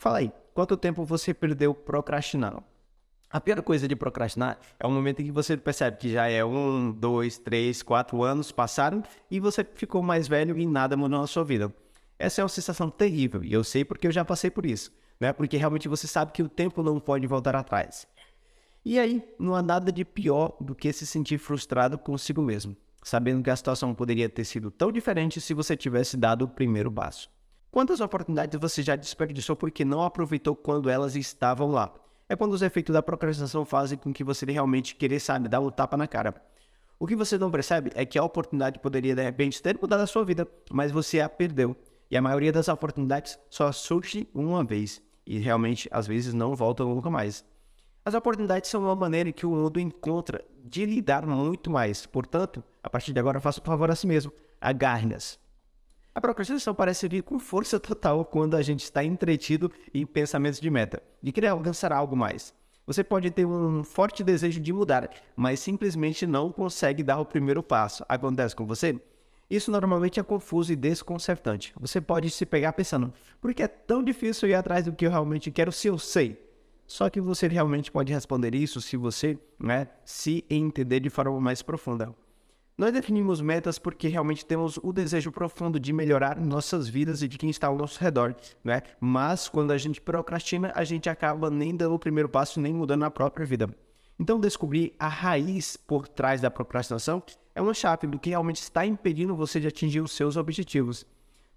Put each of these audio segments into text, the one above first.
Fala aí, quanto tempo você perdeu procrastinando? A pior coisa de procrastinar é o momento em que você percebe que já é um, dois, três, quatro anos passaram e você ficou mais velho e nada mudou na sua vida. Essa é uma sensação terrível e eu sei porque eu já passei por isso, né? Porque realmente você sabe que o tempo não pode voltar atrás. E aí, não há nada de pior do que se sentir frustrado consigo mesmo, sabendo que a situação poderia ter sido tão diferente se você tivesse dado o primeiro passo. Quantas oportunidades você já desperdiçou porque não aproveitou quando elas estavam lá? é quando os efeitos da procrastinação fazem com que você realmente querer, sabe, dar um tapa na cara. O que você não percebe é que a oportunidade poderia de repente ter mudado a sua vida, mas você a perdeu. E a maioria das oportunidades só surge uma vez e realmente às vezes não voltam nunca mais. As oportunidades são uma maneira que o mundo encontra de lidar muito mais. Portanto, a partir de agora, faça o favor a si mesmo. Agarre-nas. A procrastinação parece vir com força total quando a gente está entretido em pensamentos de meta, de querer alcançar algo mais. Você pode ter um forte desejo de mudar, mas simplesmente não consegue dar o primeiro passo. Acontece com você? Isso normalmente é confuso e desconcertante. Você pode se pegar pensando, por que é tão difícil ir atrás do que eu realmente quero se eu sei? Só que você realmente pode responder isso se você né, se entender de forma mais profunda. Nós definimos metas porque realmente temos o desejo profundo de melhorar nossas vidas e de quem está ao nosso redor, né? Mas quando a gente procrastina, a gente acaba nem dando o primeiro passo, nem mudando a própria vida. Então, descobrir a raiz por trás da procrastinação é uma chave do que realmente está impedindo você de atingir os seus objetivos.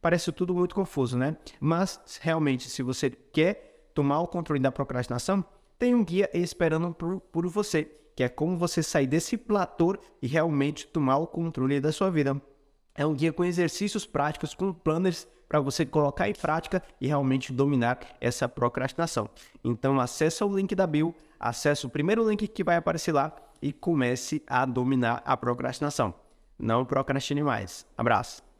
Parece tudo muito confuso, né? Mas realmente, se você quer tomar o controle da procrastinação, tem um guia esperando por, por você que é como você sair desse platô e realmente tomar o controle da sua vida. É um guia com exercícios práticos, com planners para você colocar em prática e realmente dominar essa procrastinação. Então acesse o link da bio, acesse o primeiro link que vai aparecer lá e comece a dominar a procrastinação. Não procrastine mais. Abraço.